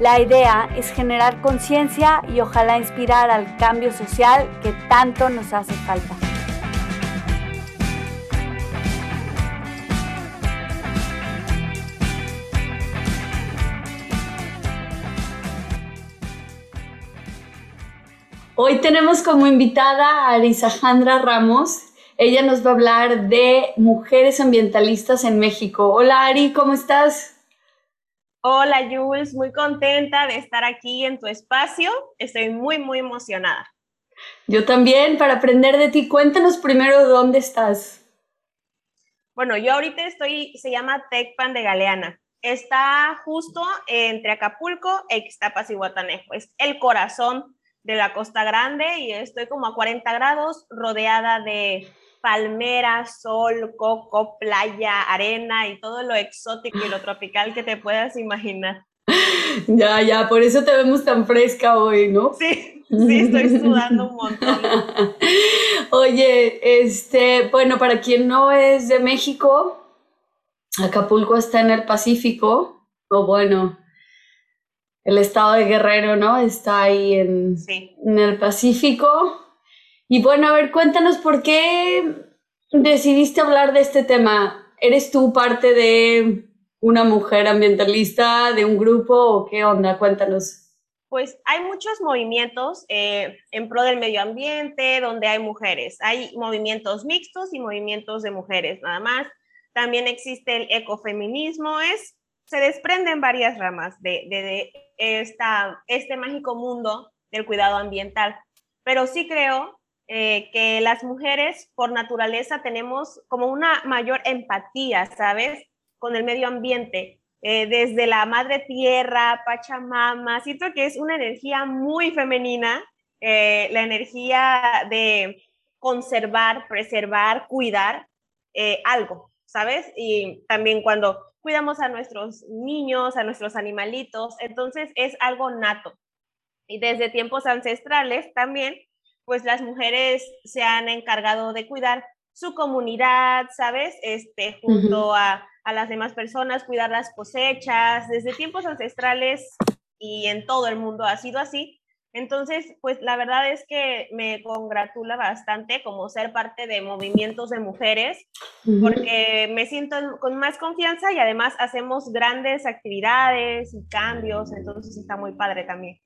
La idea es generar conciencia y ojalá inspirar al cambio social que tanto nos hace falta. Hoy tenemos como invitada a Arisajandra Ramos. Ella nos va a hablar de mujeres ambientalistas en México. Hola Ari, ¿cómo estás? Hola Jules, muy contenta de estar aquí en tu espacio. Estoy muy, muy emocionada. Yo también, para aprender de ti, cuéntanos primero dónde estás. Bueno, yo ahorita estoy, se llama Tecpan de Galeana. Está justo entre Acapulco e Ixtapas y Guatanejo. Es el corazón de la Costa Grande y estoy como a 40 grados rodeada de palmeras, sol, coco, playa, arena y todo lo exótico y lo tropical que te puedas imaginar. Ya, ya, por eso te vemos tan fresca hoy, ¿no? Sí, sí, estoy sudando un montón. Oye, este, bueno, para quien no es de México, Acapulco está en el Pacífico, o bueno, el estado de Guerrero, ¿no? Está ahí en, en el Pacífico. Y bueno, a ver, cuéntanos por qué decidiste hablar de este tema. ¿Eres tú parte de una mujer ambientalista, de un grupo o qué onda? Cuéntanos. Pues hay muchos movimientos eh, en pro del medio ambiente donde hay mujeres. Hay movimientos mixtos y movimientos de mujeres, nada más. También existe el ecofeminismo, es se desprenden varias ramas de, esta, este mágico mundo del cuidado ambiental. Pero sí creo eh, que las mujeres por naturaleza tenemos como una mayor empatía, ¿sabes? Con el medio ambiente. Eh, desde la madre tierra, Pachamama, siento que es una energía muy femenina, eh, la energía de conservar, preservar, cuidar algo, ¿sabes? Y también cuando cuidamos a nuestros niños, a nuestros animalitos, entonces es algo nato. Y desde tiempos ancestrales también, pues las mujeres se han encargado de cuidar su comunidad, ¿sabes? Este, junto a, a las demás personas, cuidar las cosechas, desde tiempos ancestrales y en todo el mundo ha sido así. Entonces, pues la verdad es que me congratula bastante como ser parte de movimientos de mujeres, porque me siento con más confianza y además hacemos grandes actividades y cambios, entonces está muy padre también.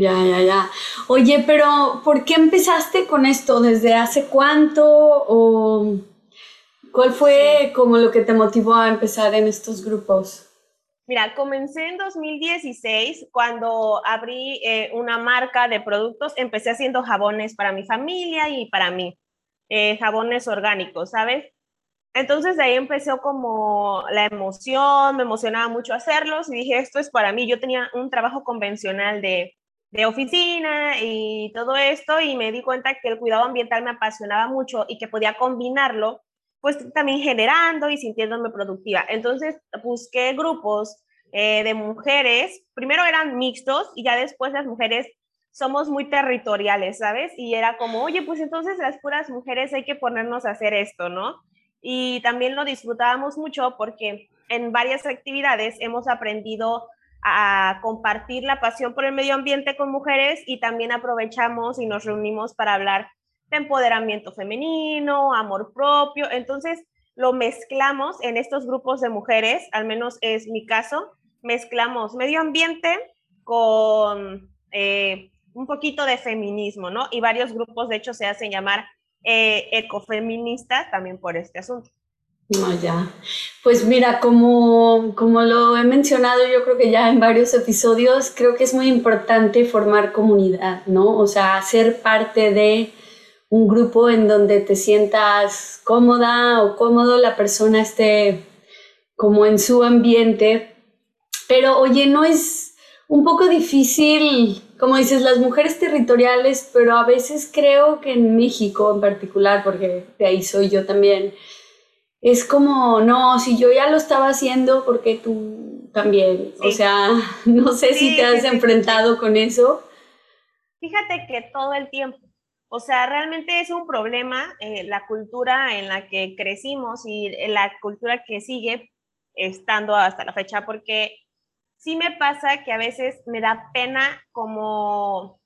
Ya, ya, ya. Oye, pero ¿por qué empezaste con esto? ¿Desde hace cuánto? ¿O cuál fue como lo que te motivó a empezar en estos grupos? Mira, comencé en 2016 cuando abrí eh, una marca de productos. Empecé haciendo jabones para mi familia y para mí, eh, jabones orgánicos, ¿sabes? Entonces de ahí empezó como la emoción, me emocionaba mucho hacerlos y dije, esto es para mí. Yo tenía un trabajo convencional de, de oficina y todo esto y me di cuenta que el cuidado ambiental me apasionaba mucho y que podía combinarlo pues también generando y sintiéndome productiva. Entonces busqué grupos eh, de mujeres, primero eran mixtos y ya después las mujeres somos muy territoriales, ¿sabes? Y era como, oye, pues entonces las puras mujeres hay que ponernos a hacer esto, ¿no? Y también lo disfrutábamos mucho porque en varias actividades hemos aprendido a compartir la pasión por el medio ambiente con mujeres y también aprovechamos y nos reunimos para hablar empoderamiento femenino, amor propio. Entonces, lo mezclamos en estos grupos de mujeres, al menos es mi caso, mezclamos medio ambiente con eh, un poquito de feminismo, ¿no? Y varios grupos, de hecho, se hacen llamar eh, ecofeministas también por este asunto. No, ya. Pues mira, como, como lo he mencionado yo creo que ya en varios episodios, creo que es muy importante formar comunidad, ¿no? O sea, ser parte de un grupo en donde te sientas cómoda o cómodo, la persona esté como en su ambiente. Pero oye, no es un poco difícil, como dices, las mujeres territoriales, pero a veces creo que en México en particular, porque de ahí soy yo también, es como, no, si yo ya lo estaba haciendo, porque tú también? O sea, no sé si te has enfrentado con eso. Fíjate que todo el tiempo, o sea, realmente es un problema eh, la cultura en la que crecimos y la cultura que sigue estando hasta la fecha, porque sí me pasa que a veces me da pena como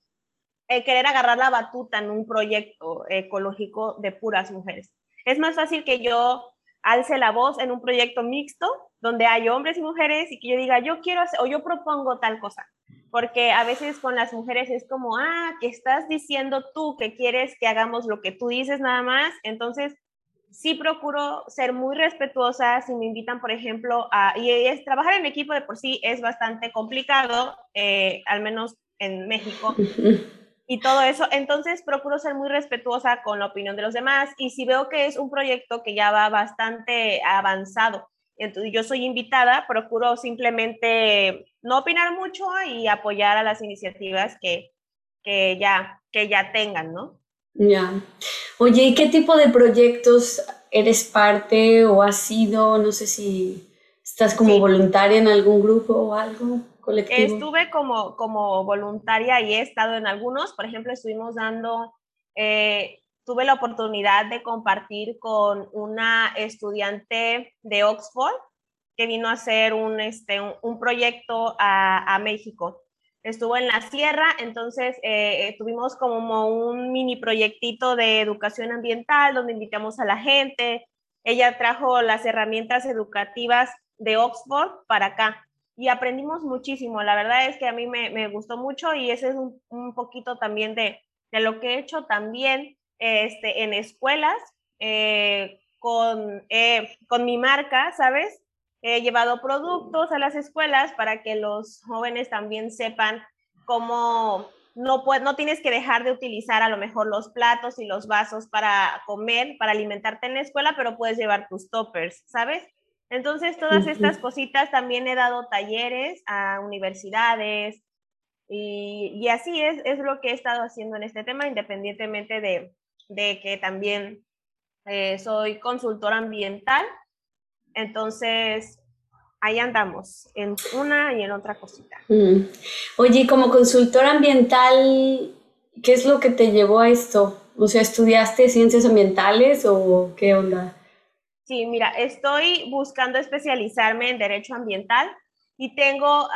eh, querer agarrar la batuta en un proyecto ecológico de puras mujeres. Es más fácil que yo alce la voz en un proyecto mixto donde hay hombres y mujeres y que yo diga, yo quiero hacer o yo propongo tal cosa. Porque a veces con las mujeres es como, ah, que estás diciendo tú que quieres que hagamos lo que tú dices nada más. Entonces, sí procuro ser muy respetuosa si me invitan, por ejemplo, a, y es trabajar en equipo de por sí es bastante complicado, eh, al menos en México. y todo eso. Entonces procuro ser muy respetuosa con la opinión de los demás y si veo que es un proyecto que ya va bastante avanzado, entonces yo soy invitada, procuro simplemente no opinar mucho y apoyar a las iniciativas que, que, ya, que ya tengan, ¿no? Ya. Oye, ¿y qué tipo de proyectos eres parte o has sido? No sé si estás como voluntaria en algún grupo o algo. Estuve como, como voluntaria y he estado en algunos, por ejemplo, estuvimos dando, eh, tuve la oportunidad de compartir con una estudiante de Oxford que vino a hacer un, este, un, proyecto a, México. Estuvo en la sierra, entonces eh, tuvimos como un mini proyectito de educación ambiental donde invitamos a la gente. Ella trajo las herramientas educativas de Oxford para acá y aprendimos muchísimo. La verdad es que a mí me, me gustó mucho y ese es un, un poquito también de, de, lo que he hecho también este, en escuelas eh, con, eh, con mi marca, ¿sabes? He llevado productos a las escuelas para que los jóvenes también sepan cómo no, no tienes que dejar de utilizar a lo mejor los platos y los vasos para comer, para alimentarte en la escuela, pero puedes llevar tus toppers, ¿sabes? Entonces, todas estas cositas también he dado talleres a universidades y, así es, es lo que he estado haciendo en este tema, independientemente de, que también eh, soy consultora ambiental. Entonces, ahí andamos, en una y en otra cosita. Mm. Oye, como consultora ambiental, ¿qué es lo que te llevó a esto? O sea, ¿estudiaste ciencias ambientales o qué onda? Sí, mira, estoy buscando especializarme en derecho ambiental y tengo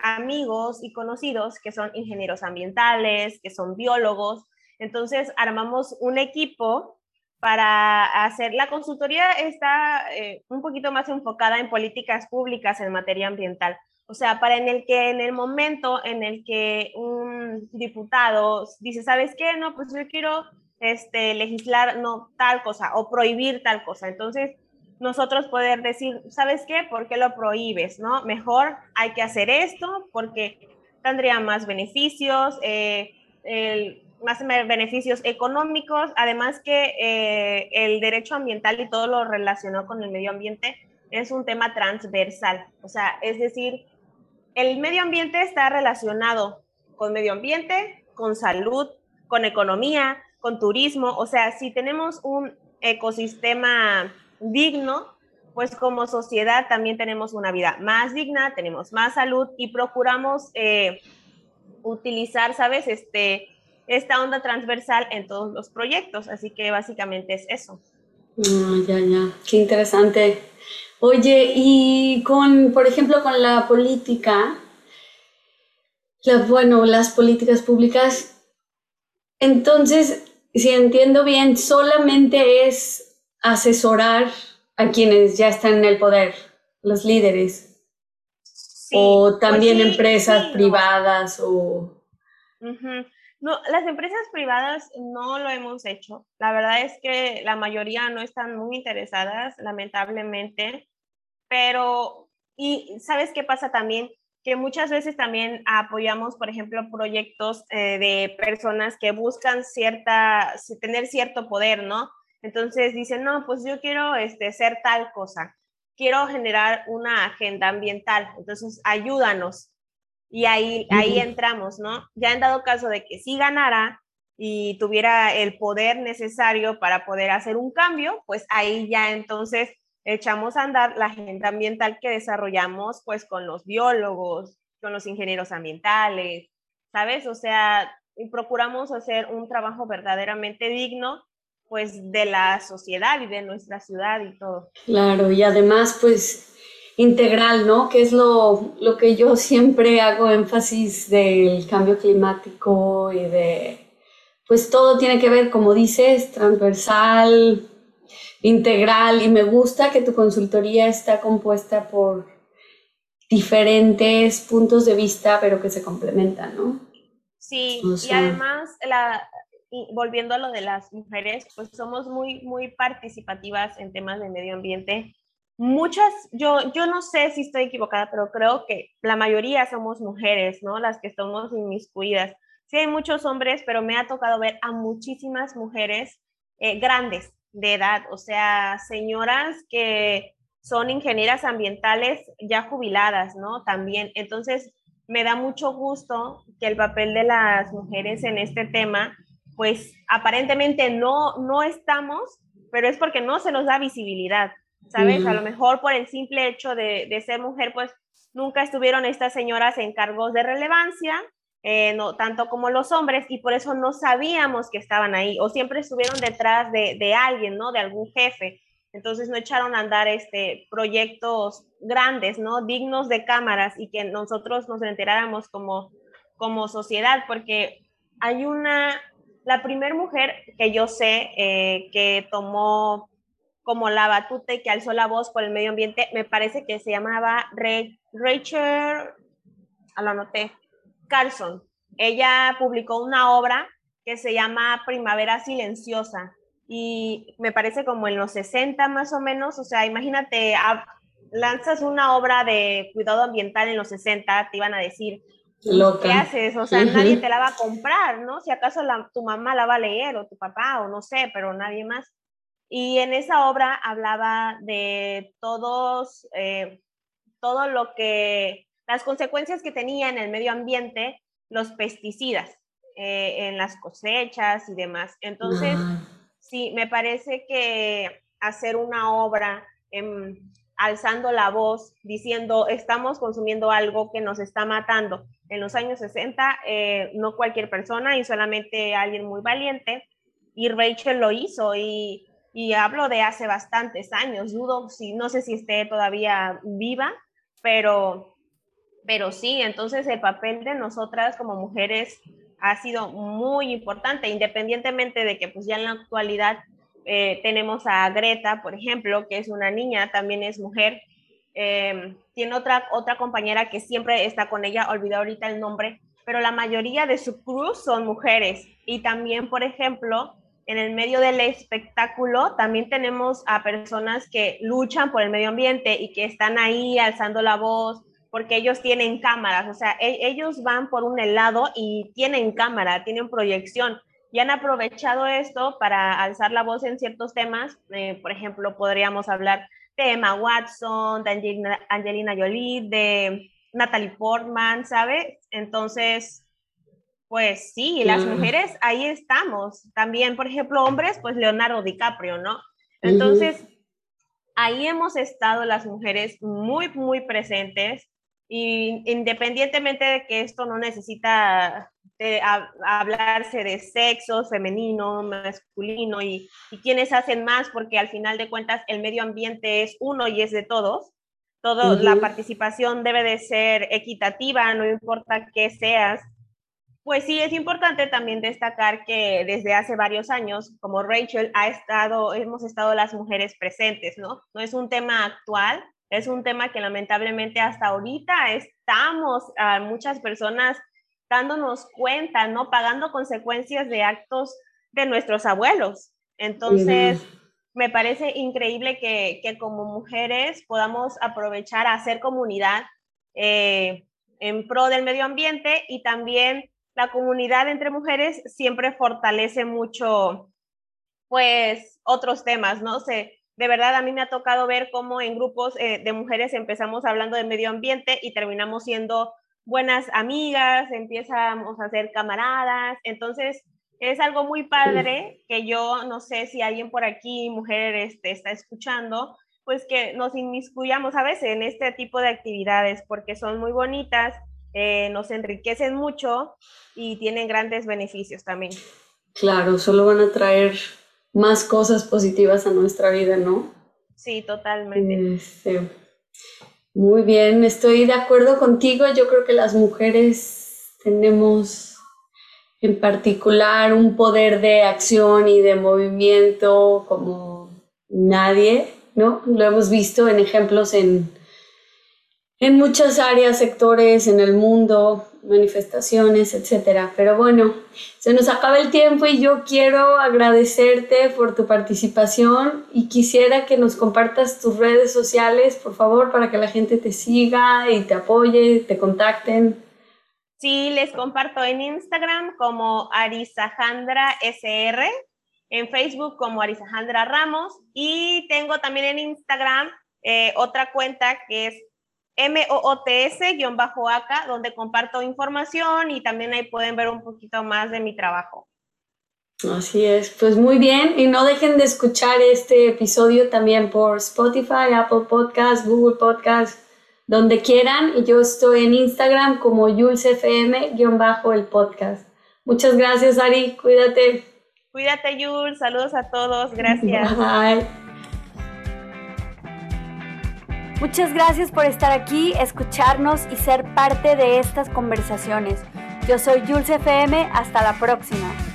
amigos y conocidos que son ingenieros ambientales, que son biólogos. Entonces, armamos un equipo para hacer la consultoría está eh, un poquito más enfocada en políticas públicas en materia ambiental. O sea, para en el que en el momento en el que un diputado dice, ¿sabes qué? No, pues yo quiero este, legislar no tal cosa o prohibir tal cosa. Entonces, nosotros poder decir, ¿sabes qué? ¿Por qué lo prohíbes? ¿No? Mejor hay que hacer esto porque tendría más beneficios, eh, más beneficios económicos, además que eh, el derecho ambiental y todo lo relacionado con el medio ambiente es un tema transversal. O sea, es decir, el medio ambiente está relacionado con medio ambiente, con salud, con economía, con turismo. O sea, si tenemos un ecosistema digno, pues como sociedad también tenemos una vida más digna, tenemos más salud y procuramos eh, utilizar, ¿sabes? Este, esta onda transversal en todos los proyectos. Así que básicamente es eso. Ah, ya, ya, qué interesante. Oye, y con, por ejemplo, con la política, bueno, las políticas públicas, entonces si entiendo bien, solamente es asesorar a quienes ya están en el poder, los líderes. o también pues empresas privadas o... No, las empresas privadas no lo hemos hecho. La verdad es que la mayoría no están muy interesadas, lamentablemente, pero, y sabes qué pasa también, que muchas veces también apoyamos, por ejemplo, proyectos eh, de personas que buscan cierta, tener cierto poder, ¿no? Entonces dicen, no, pues yo quiero este, ser tal cosa, quiero generar una agenda ambiental, entonces ayúdanos. Y ahí, ahí entramos, ¿no? Ya en dado caso de que sí ganara y tuviera el poder necesario para poder hacer un cambio, pues ahí ya entonces echamos a andar la agenda ambiental que desarrollamos pues con los biólogos, con los ingenieros ambientales, ¿sabes? O sea, procuramos hacer un trabajo verdaderamente digno pues de la sociedad y de nuestra ciudad y todo. Claro, y además pues integral, ¿no? Que es lo, lo que yo siempre hago énfasis del cambio climático y de, pues todo tiene que ver, como dices, transversal, integral, y me gusta que tu consultoría está compuesta por diferentes puntos de vista, pero que se complementan, ¿no? Sí, y además la, y volviendo a lo de las mujeres, pues somos muy, muy participativas en temas de medio ambiente. Muchas, yo, yo no sé si estoy equivocada, pero creo que la mayoría somos mujeres, ¿no? Las que estamos inmiscuidas. Sí hay muchos hombres, pero me ha tocado ver a muchísimas mujeres eh, grandes de edad, o sea, señoras que son ingenieras ambientales ya jubiladas, ¿no? También. Entonces, me da mucho gusto que el papel de las mujeres en este tema pues aparentemente no, no estamos, pero es porque no se nos da visibilidad, ¿sabes? A lo mejor por el simple hecho de, ser mujer, pues nunca estuvieron estas señoras en cargos de relevancia, eh, no tanto como los hombres, y por eso no sabíamos que estaban ahí, o siempre estuvieron detrás de, alguien, ¿no? De algún jefe. Entonces no echaron a andar este, proyectos grandes, ¿no? Dignos de cámaras y que nosotros nos enteráramos como, como sociedad, porque hay una la primera mujer que yo sé eh, que tomó como la batuta y que alzó la voz por el medio ambiente, me parece que se llamaba Rachel, a lo anoté, Carlson. Ella publicó una obra que se llama Primavera Silenciosa y me parece como en los 60 más o menos, o sea, imagínate, lanzas una obra de cuidado ambiental en los 60, te iban a decir, ¿Qué haces? O sea, nadie te la va a comprar, ¿no? Si acaso tu mamá la va a leer o tu papá o no sé, pero nadie más. Y en esa obra hablaba de todos, eh, todo lo que, las consecuencias que tenía en el medio ambiente los pesticidas eh, en las cosechas y demás. Entonces, sí, me parece que hacer una obra alzando la voz, diciendo, estamos consumiendo algo que nos está matando, en los años 60, eh, no cualquier persona y solamente alguien muy valiente. Y Rachel lo hizo y, y hablo de hace bastantes años. Dudo si, no sé si esté todavía viva, pero, pero sí, entonces el papel de nosotras como mujeres ha sido muy importante, independientemente de que pues ya en la actualidad eh, tenemos a Greta, por ejemplo, que es una niña, también es mujer, Em, tiene otra, otra compañera que siempre está con ella, olvidé ahorita el nombre, pero la mayoría de su crew son mujeres. Y también, por ejemplo, en el medio del espectáculo, también tenemos a personas que luchan por el medio ambiente y que están ahí alzando la voz, porque ellos tienen cámaras, o sea, e, ellos van por un helado y tienen cámara, tienen proyección y han aprovechado esto para alzar la voz en ciertos temas. Eh, por ejemplo, podríamos hablar de Emma Watson, de Angelina, Jolie, de Natalie Portman, ¿sabes? Entonces, pues sí, las mujeres ahí estamos. También, por ejemplo, hombres, pues Leonardo DiCaprio, ¿no? Entonces, ahí hemos estado las mujeres muy, muy presentes y independientemente de que esto no necesita de hablarse de sexo femenino, masculino y, y quienes hacen más, porque al final de cuentas el medio ambiente es uno y es de todos. Todo, La participación debe de ser equitativa, no importa qué seas. Pues sí, es importante también destacar que desde hace varios años, como Rachel, ha estado, hemos estado las mujeres presentes, ¿no? No es un tema actual, es un tema que lamentablemente hasta ahorita estamos, a muchas personas dándonos cuenta, ¿no? Pagando consecuencias de actos de nuestros abuelos. Entonces, me parece increíble que, como mujeres podamos aprovechar a hacer comunidad eh, en pro del medio ambiente y también la comunidad entre mujeres siempre fortalece mucho, pues, otros temas, ¿no? sé de verdad a mí me ha tocado ver cómo en grupos eh, de mujeres empezamos hablando de medio ambiente y terminamos siendo buenas amigas, empezamos a ser camaradas, entonces es algo muy padre que yo no sé si alguien por aquí, mujer, este, está escuchando, pues que nos inmiscuyamos a veces en este tipo de actividades porque son muy bonitas, eh, nos enriquecen mucho y tienen grandes beneficios también. Claro, solo van a traer más cosas positivas a nuestra vida, ¿no? Sí, totalmente. muy bien, estoy de acuerdo contigo. Yo creo que las mujeres tenemos en particular un poder de acción y de movimiento como nadie, ¿no? Lo hemos visto en ejemplos en, en muchas áreas, sectores en el mundo, manifestaciones, etcétera. Pero bueno, se nos acaba el tiempo y yo quiero agradecerte por tu participación y quisiera que nos compartas tus redes sociales, por favor, para que la gente te siga y te apoye, te contacten. Sí, les comparto en Instagram como Arisajandra SR, en Facebook como Arisajandra Ramos y tengo también en Instagram eh, otra cuenta que es MOOTS-ACA, donde comparto información y también ahí pueden ver un poquito más de mi trabajo. Así es, pues muy bien y no dejen de escuchar este episodio también por Spotify, Apple Podcast, Google Podcast donde quieran. Y yo estoy en Instagram como JulesFM-el podcast. Muchas gracias, Ari. Cuídate. Cuídate, Jules. Saludos a todos. Gracias. Bye. Muchas gracias por estar aquí, escucharnos y ser parte de estas conversaciones. Yo soy Jules FM. Hasta la próxima.